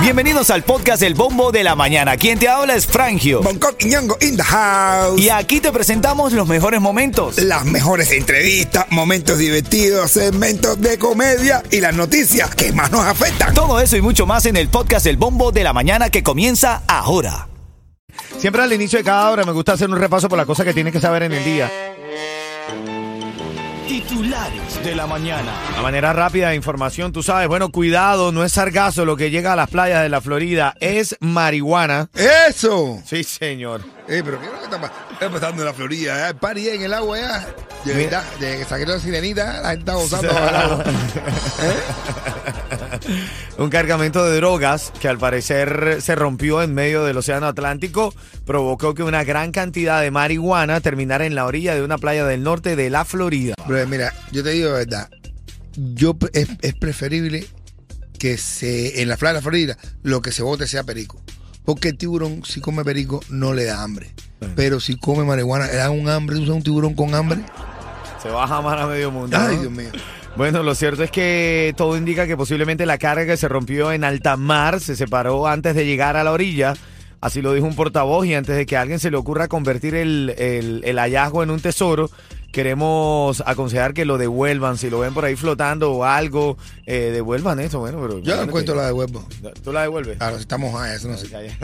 Bienvenidos al podcast El Bombo de la Mañana. Quien te habla es Frangio. Bangkok y Ñongo in the house. Y aquí te presentamos los mejores momentos. Las mejores entrevistas, momentos divertidos, segmentos de comedia y las noticias que más nos afectan. Todo eso y mucho más en el podcast El Bombo de la Mañana que comienza ahora. Siempre al inicio de cada hora me gusta hacer un repaso por las cosas que tienes que saber en el día. Titulares de la mañana. A manera rápida de información, tú sabes, bueno, cuidado, no es sargazo lo que llega a las playas de la Florida, es marihuana. ¡Eso! Sí, señor. Eh, pero ¿qué es lo que está, pa- está pasando en la Florida? ¿eh? Party en el agua ya. De verdad, de que saqué la sirenita, la gente está gozando agua. Un cargamento de drogas que al parecer se rompió en medio del Océano Atlántico provocó que una gran cantidad de marihuana terminara en la orilla de una playa del norte de la Florida. Bro, mira, yo te digo de verdad, yo es, es preferible que se en la playa de la Florida lo que se bote sea perico. Porque el tiburón, si come perico, no le da hambre. Pero si come marihuana, le da un hambre. ¿Tú sabes un tiburón con hambre? Se va a jamar a medio mundo. Ay, ¿no? Dios mío. Bueno, lo cierto es que todo indica que posiblemente la carga que se rompió en alta mar se separó antes de llegar a la orilla. Así lo dijo un portavoz y antes de que a alguien se le ocurra convertir el, el- el hallazgo en un tesoro, queremos aconsejar que lo devuelvan. Si lo ven por ahí flotando o algo, eh, devuelvan eso. Bueno, pero Yo no encuentro la de huevo. ¿Tú la devuelves? Ahora, si estamos ah, eso no sé.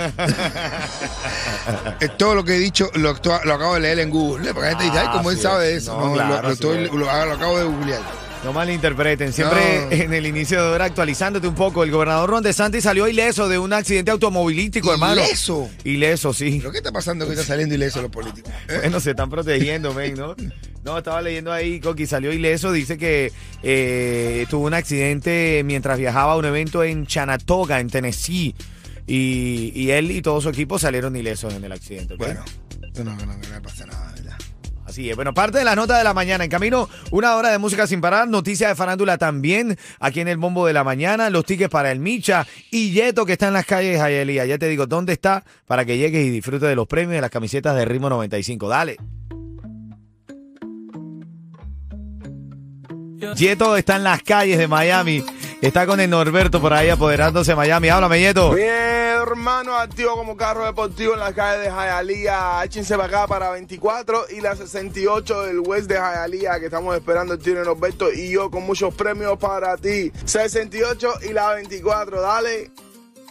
Eh, Todo lo que he dicho lo, lo acabo de leer en Google. ¿eh? Porque la gente dice, ay, como él sabe de eso. No, No, claro, lo, lo sí estoy- es. lo- lo acabo de googlear. No malinterpreten. Siempre No. en el inicio de hora actualizándote un poco. El gobernador Ron DeSantis salió ileso de un accidente automovilístico, hermano. ¿Ileso? Ileso, sí. ¿Pero qué está pasando que está saliendo ileso los políticos? ¿Eh? Bueno, se están protegiendo, men, ¿no? No, estaba leyendo ahí, Coqui salió ileso, dice que eh, tuvo un accidente mientras viajaba a un evento en Chanatoga, en Tennessee, y, y él y todo su equipo salieron ilesos en el accidente. ¿ok? Bueno, no, no, no, no me pasa nada, ¿verdad? Así es. Bueno, parte de la nota de la mañana. En camino, una hora de música sin parar. Noticias de farándula también. Aquí en el bombo de la mañana. Los tickets para el Micha. Y Yeto, que está en las calles de Jayalía. Ya te digo dónde está para que llegues y disfrutes de los premios de las camisetas de Ritmo 95. Dale. Yeto está en las calles de Miami. Está con el Norberto por ahí apoderándose de Miami. Háblame, Yeto. Bien, hermano, activo como carro deportivo en la calle de Hialeah. Échense para acá para 24 y la 68 del West de Hialeah, que estamos esperando el tío de Norberto y yo con muchos premios para ti. 68 y la 24, dale.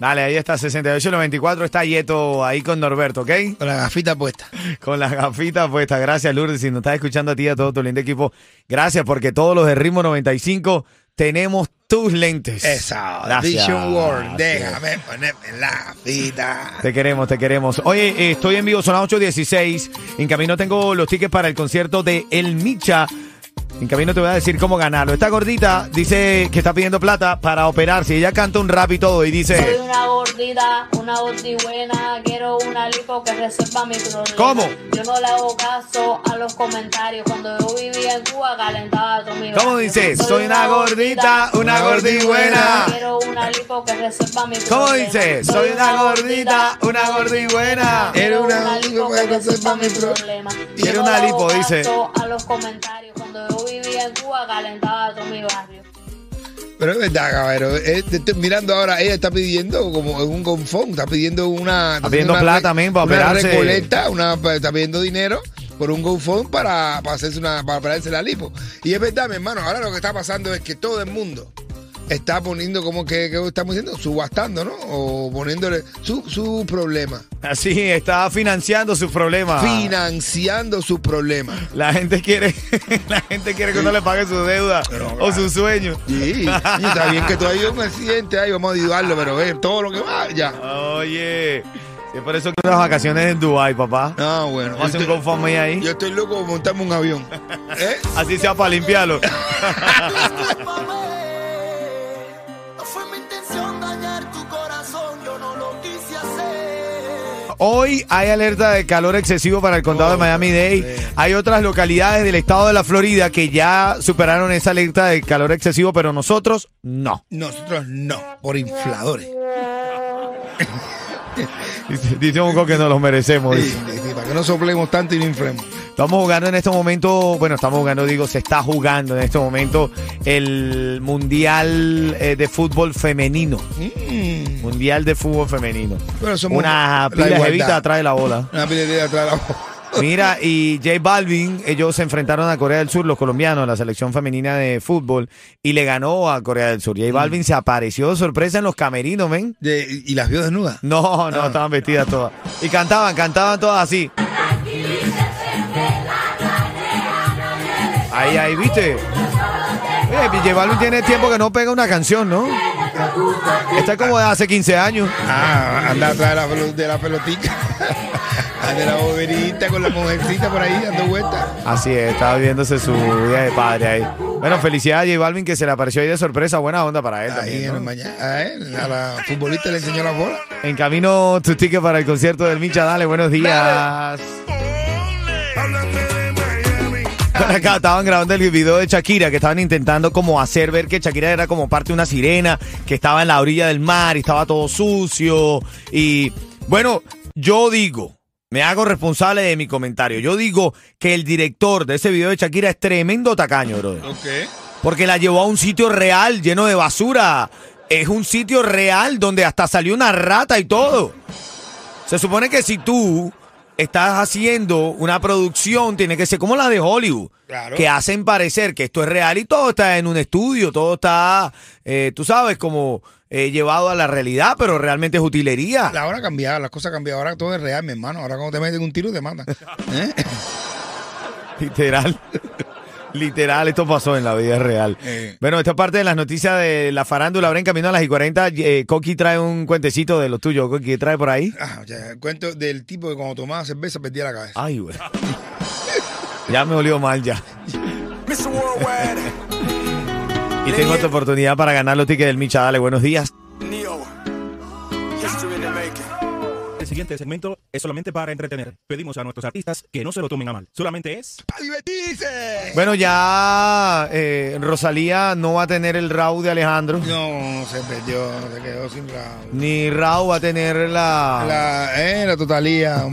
Dale, ahí está 68-94. Está Yeto ahí con Norberto, ¿ok? Con la gafita puesta. Con las gafitas puestas. Gracias, Lourdes. Si nos estás escuchando a ti y a todo tu lindo equipo, gracias porque todos los de Ritmo 95 tenemos tus lentes. Esa, Gracias. Vision World. Déjame ponerme la gafita. Te queremos, te queremos. Oye, estoy en vivo, son las 8.16. En camino tengo los tickets para el concierto de El Micha. En camino te voy a decir cómo ganarlo. Esta gordita dice que está pidiendo plata para operarse. Ella canta un rap y todo y Soy dice... una gordita, una gordi buena, quiero una lipo que resuelva mi problema. ¿Cómo? Yo no le hago caso a los comentarios. Cuando yo vivía en Cuba calentaba todo mi ¿Cómo dice? Soy una gordita, una gordi buena. Quiero una lipo que resuelva mi ¿Cómo problema. dice? Soy una gordita, una gordi buena. Quiero Era una lipo que resuelva mi problema. Quiero Yo no una le hago lipo, dice. caso a los comentarios. Cuando yo vivía en Cuba calentaba todo mi barrio. Pero es verdad, caballero. eh, te estoy mirando ahora, ella está pidiendo como un confón, está pidiendo una. Está pidiendo una plata también para una operarse. recolecta, una, está pidiendo dinero por un GoFund para, para hacerse una, para operarse la lipo. Y es verdad, mi hermano, ahora lo que está pasando es que todo el mundo está poniendo como que, que estamos diciendo, subastando, ¿no? O poniéndole su, su problema. Así, está financiando sus problemas. Financiando su problema. La gente quiere, la gente quiere que uno le pague su deuda o su sueño. Sí, y está bien que todavía un accidente ahí, vamos a ayudarlo, pero ve todo lo que va, ya. Oye, es por eso que las vacaciones en Dubai, papá. Ah, bueno. Vamos a hacer un GoFundMe ahí. Yo estoy loco por montarme un avión. ¿Eh? Así sea para limpiarlo. Hoy hay alerta de calor excesivo para el condado de Miami-Dade. Hay otras localidades del estado de la Florida que ya superaron esa alerta de calor excesivo, pero nosotros no. Nosotros no, por infladores. Dice, dice un que nos los merecemos. Sí, para que no soplemos tanto y no inflemos. Estamos jugando en este momento, bueno, estamos jugando, digo, se está jugando en este momento el Mundial eh, de Fútbol Femenino. Mm. Mundial de Fútbol Femenino. Bueno, somos Una la pila de jevita atrás de la bola. Una pila atrás de la Mira, y J Balvin, ellos se enfrentaron a Corea del Sur, los colombianos, la selección femenina de fútbol, y le ganó a Corea del Sur. J Balvin se apareció de sorpresa en los camerinos, ven. De- y las vio desnudas. No, no, Ah. estaban vestidas todas. Y cantaban, cantaban todas así. Ahí, ahí, ¿viste? Oye, J Balvin tiene tiempo que no pega una canción, ¿no? Esta es como de hace 15 años. Ah, anda atrás de la, pelo- de la pelotita. de la boberita con la mujercita por ahí dando vueltas. Así es, estaba viviéndose su día de padre ahí. Bueno, felicidades a J Balvin que se le apareció ahí de sorpresa. Buena onda para él Ahí también, en ¿no? el mañana. A él, a la futbolista le enseñó la bola. En camino tu ticket para el concierto del Micha. Dale, buenos días. Acá estaban grabando el video de Shakira, que estaban intentando como hacer ver que Shakira era como parte de una sirena, que estaba en la orilla del mar y estaba todo sucio. Y bueno, yo digo, me hago responsable de mi comentario. Yo digo que el director de ese video de Shakira es tremendo tacaño, brother. Ok. Porque la llevó a un sitio real lleno de basura. Es un sitio real donde hasta salió una rata y todo. Se supone que si tú estás haciendo una producción, tiene que ser como la de Hollywood. Claro. Que hacen parecer que esto es real y todo está en un estudio, todo está, eh, tú sabes, como eh, llevado a la realidad, pero realmente es utilería. La hora ha cambiado, las cosas han cambiado. Ahora todo es real, mi hermano. Ahora cuando te meten un tiro te matan. ¿Eh? Literal. Literal, esto pasó en la vida real. Eh. Bueno, esta parte de las noticias de la farándula. Ahora en camino a las y 40, eh, Coqui trae un cuentecito de los tuyos. Coqui, ¿qué trae por ahí? Ah, ya, el cuento del tipo que cuando tomaba cerveza perdía la cabeza. Ay, güey. Ya me olió mal ya. Y tengo otra oportunidad para ganar los tickets del Micha. Dale, buenos días. Siguiente segmento es solamente para entretener. Pedimos a nuestros artistas que no se lo tomen a mal. Solamente es ¡Para divertirse! Bueno, ya eh, Rosalía no va a tener el RAW de Alejandro. No, se perdió, se quedó sin la... Ni RAW va a tener la... La, eh, la totalía.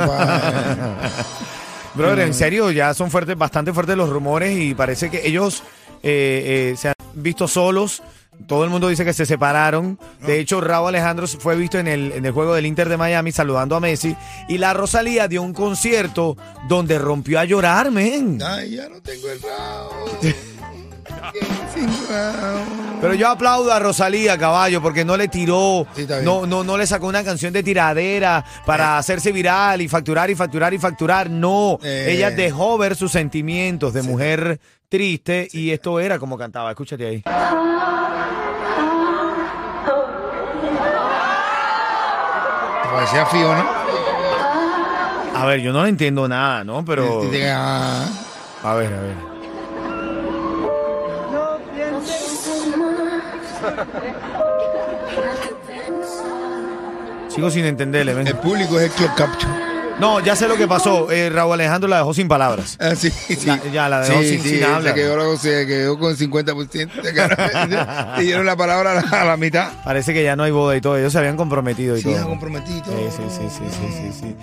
Brother, en serio, ya son fuertes, bastante fuertes los rumores y parece que ellos eh, eh, se han visto solos. Todo el mundo dice que se separaron. De hecho, Raúl Alejandro fue visto en el, en el juego del Inter de Miami saludando a Messi. Y la Rosalía dio un concierto donde rompió a llorar, men. Ay, ya no tengo el rabo. Pero yo aplaudo a Rosalía, caballo, porque no le tiró, Sí, no, no, no le sacó una canción de tiradera para hacerse viral y facturar y facturar y facturar. No, Eh. ella dejó ver sus sentimientos de mujer triste y esto era como cantaba. Escúchate ahí. Parecía fío, ¿no? A ver, yo no le entiendo nada, ¿no? Pero, ah, a ver, a ver. Sigo sin entenderle, ven. el público es el club capture. No, ya sé lo que pasó. Eh, Raúl Alejandro la dejó sin palabras. Ah, sí, sí. Ya- ya la dejó sin- sin habla. Se quedó, se quedó con 50%. Se quedó- Le dieron la palabra a la, a la mitad. Parece que ya no hay boda y todo. Ellos se habían comprometido y Sí, todo. comprometido. Sí, sí, sí, sí, sí, sí, sí.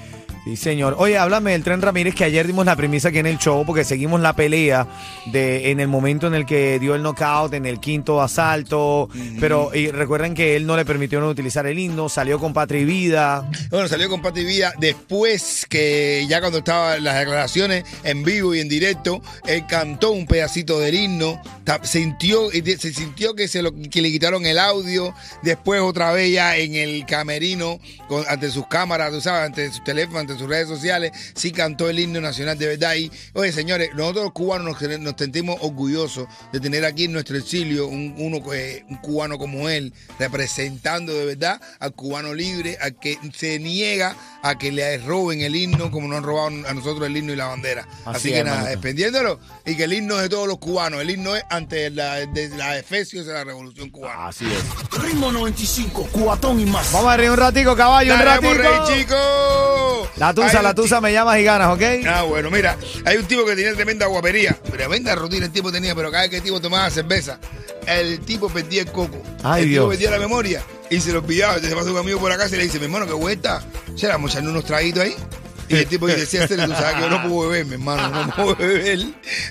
Sí, señor. Oye, háblame del Tren Ramírez, que ayer dimos la premisa aquí en el show, porque seguimos la pelea de en el momento en el que dio el knockout, en el quinto asalto. Pero y recuerden que él no le permitió no utilizar el himno, salió con Patria y Vida. Bueno, salió con Pati Vida después que ya cuando estaban las declaraciones en vivo y en directo, él cantó un pedacito del himno, sintió, se sintió que, se lo, que le quitaron el audio, después otra vez ya en el camerino, con- ante sus cámaras, tú sabes, ante sus teléfonos, ante sus redes sociales, sí cantó el himno nacional de verdad. Y, oye, señores, nosotros los cubanos nos, nos sentimos orgullosos de tener aquí en nuestro exilio un, uno, que- un cubano como él, representando de verdad al cubano libre, al que se niega a que le roben el himno como nos han robado a nosotros el himno y la bandera. Así, Así que es, nada, hermanito. dependiéndolo, y que el himno es de todos los cubanos, el himno es ante la, de la efesios de la revolución cubana. Así es. Ritmo 95, cuatón y más. Vamos a reír un ratico, caballo, un ratico. rey, chicos! La tusa, Hay la tusa, me llamas y ganas, ¿ok? Ah, bueno, mira, hay un tipo que tenía tremenda guapería, tremenda rutina el tipo tenía, pero cada vez que el tipo tomaba cerveza, el tipo perdía el coco. Ay, el Dios. tipo perdía la memoria y se lo pillaba. Entonces se pasa un amigo por la casa y le dice, mi hermano, qué vuelta. ¿Se la echarle unos traguitos ahí? Y el tipo dice, sí, tú sabes que yo no puedo beber, mi hermano, no puedo beber.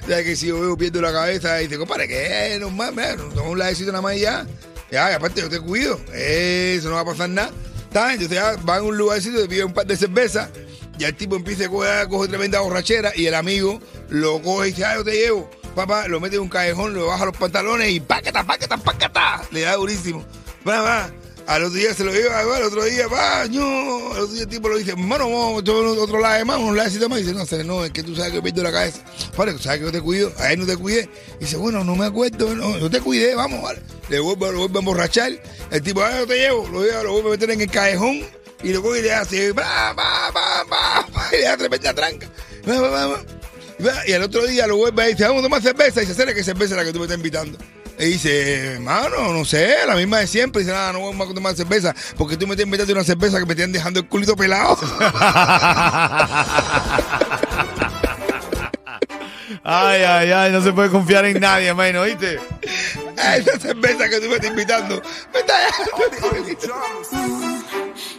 O sea, que si yo bebo pierdo la cabeza. Y dice, compadre, ¿qué? No más, no toma un ladecito nada más y ya. Ya, y aparte yo te cuido. Eso no va a pasar nada. Entonces ya va a un lugarcito, te pide un par de cervezas. Ya el tipo empieza a coger, coge tremenda borrachera y el amigo lo coge y dice, ah, yo te llevo. Papá, lo mete en un callejón, lo baja los pantalones y páqueta, páqueta, páqueta. Le da durísimo. Va, va. Al otro día se lo lleva, va, al otro día, baño. Al otro día el tipo lo dice, hermano, vamos otro lado más, un lado más. Y dice, no, no, es que tú sabes que pierdo la cabeza. Padre, tú sabes que yo te cuido, a él no te cuidé. Dice, bueno, no me acuerdo, no, yo te cuidé, vamos, vale. Le vuelve, lo a emborrachar. El tipo, ah, yo te llevo, lo lleva, lo vuelve a meter en el callejón y lo coge y le hace, ba, ba, ba, ba, y le da tremenda tranca. Y al otro día lo vuelve y dice, vamos a tomar cerveza. Y se acerca que cerveza es la que tú me estás invitando. Y dice, hermano, no sé, la misma de siempre. Y dice, nada, no vamos a tomar cerveza. Porque tú me estás invitando una cerveza que me están dejando el culito pelado. Ay, ay, ay, no se puede confiar en nadie, hermano, ¿oíste? Esa cerveza que tú me estás invitando me está dejando.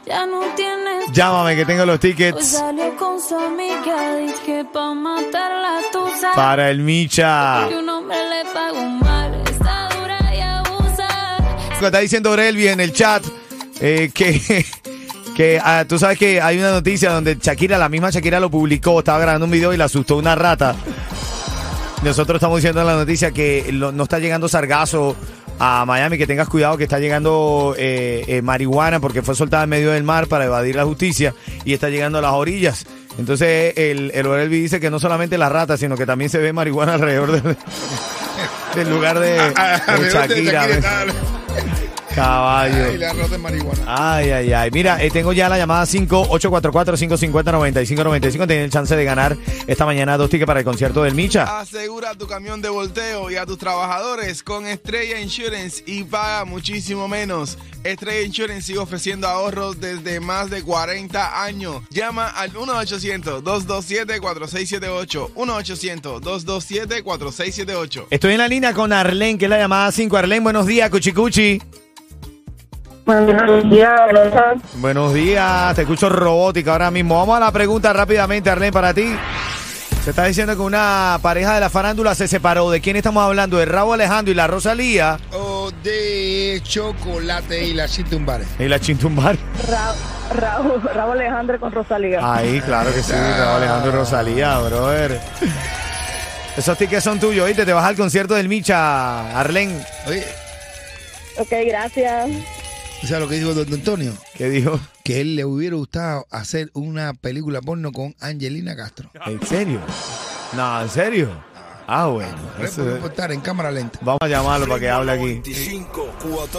Ya no tienes. Llámame que tengo los Pues tickets salió con su amiga, que pa' matarla tú sabes. para el Micha. Que un hombre le paga un mal, Está diciendo Relvi en el chat eh, que, que ah, tú sabes que hay una noticia donde Shakira, la misma Shakira lo publicó, estaba grabando un video y le asustó una rata. Nosotros estamos diciendo en la noticia que lo- no está llegando sargazo a Miami, que tengas cuidado que está llegando eh, eh, marihuana porque fue soltada en medio del mar para evadir la justicia y está llegando a las orillas. Entonces el, el Orelvi dice que no solamente las ratas, sino que también se ve marihuana alrededor de- del lugar de Shakira. Caballo. Ay, la rota de marihuana. Ay, ay, ay. Mira, eh, tengo ya la llamada 5844-550-9595. Tienen el chance de ganar esta mañana dos tickets para el concierto del Micha. Asegura tu camión de volteo y a tus trabajadores con Estrella Insurance y paga muchísimo menos. Estrella Insurance sigue ofreciendo ahorros desde más de 40 años. Llama al 1-800-227-4678. 1-800-227-4678. Estoy en la línea con Arlen, que es la llamada 5. Arlen, buenos días, Cuchicuchi. Buenos días. Buenos días, te escucho robótica ahora mismo. Vamos a la pregunta rápidamente, Arlen, para ti. Se está diciendo que una pareja de la farándula se separó. ¿De quién estamos hablando? ¿De Raúl Alejandro y la Rosalía? O de chocolate y la chitumbares. Y la Chintumbar. Ra- Raúl, Raúl Alejandro con Rosalía. Ahí, claro que sí, Raúl Alejandro y Rosalía, brother. Esos tickets son tuyos, ¿oíste? Te vas al concierto del Micha, Arlen. Oye, Ok, gracias. ¿Tú ¿sabes lo que dijo don Antonio? ¿Qué dijo? Que él le hubiera gustado hacer una película porno con Angelina Castro. ¿En serio? No, ¿en serio? Ah, bueno. Le eso- en cámara lenta. vamos a llamarlo para que hable aquí.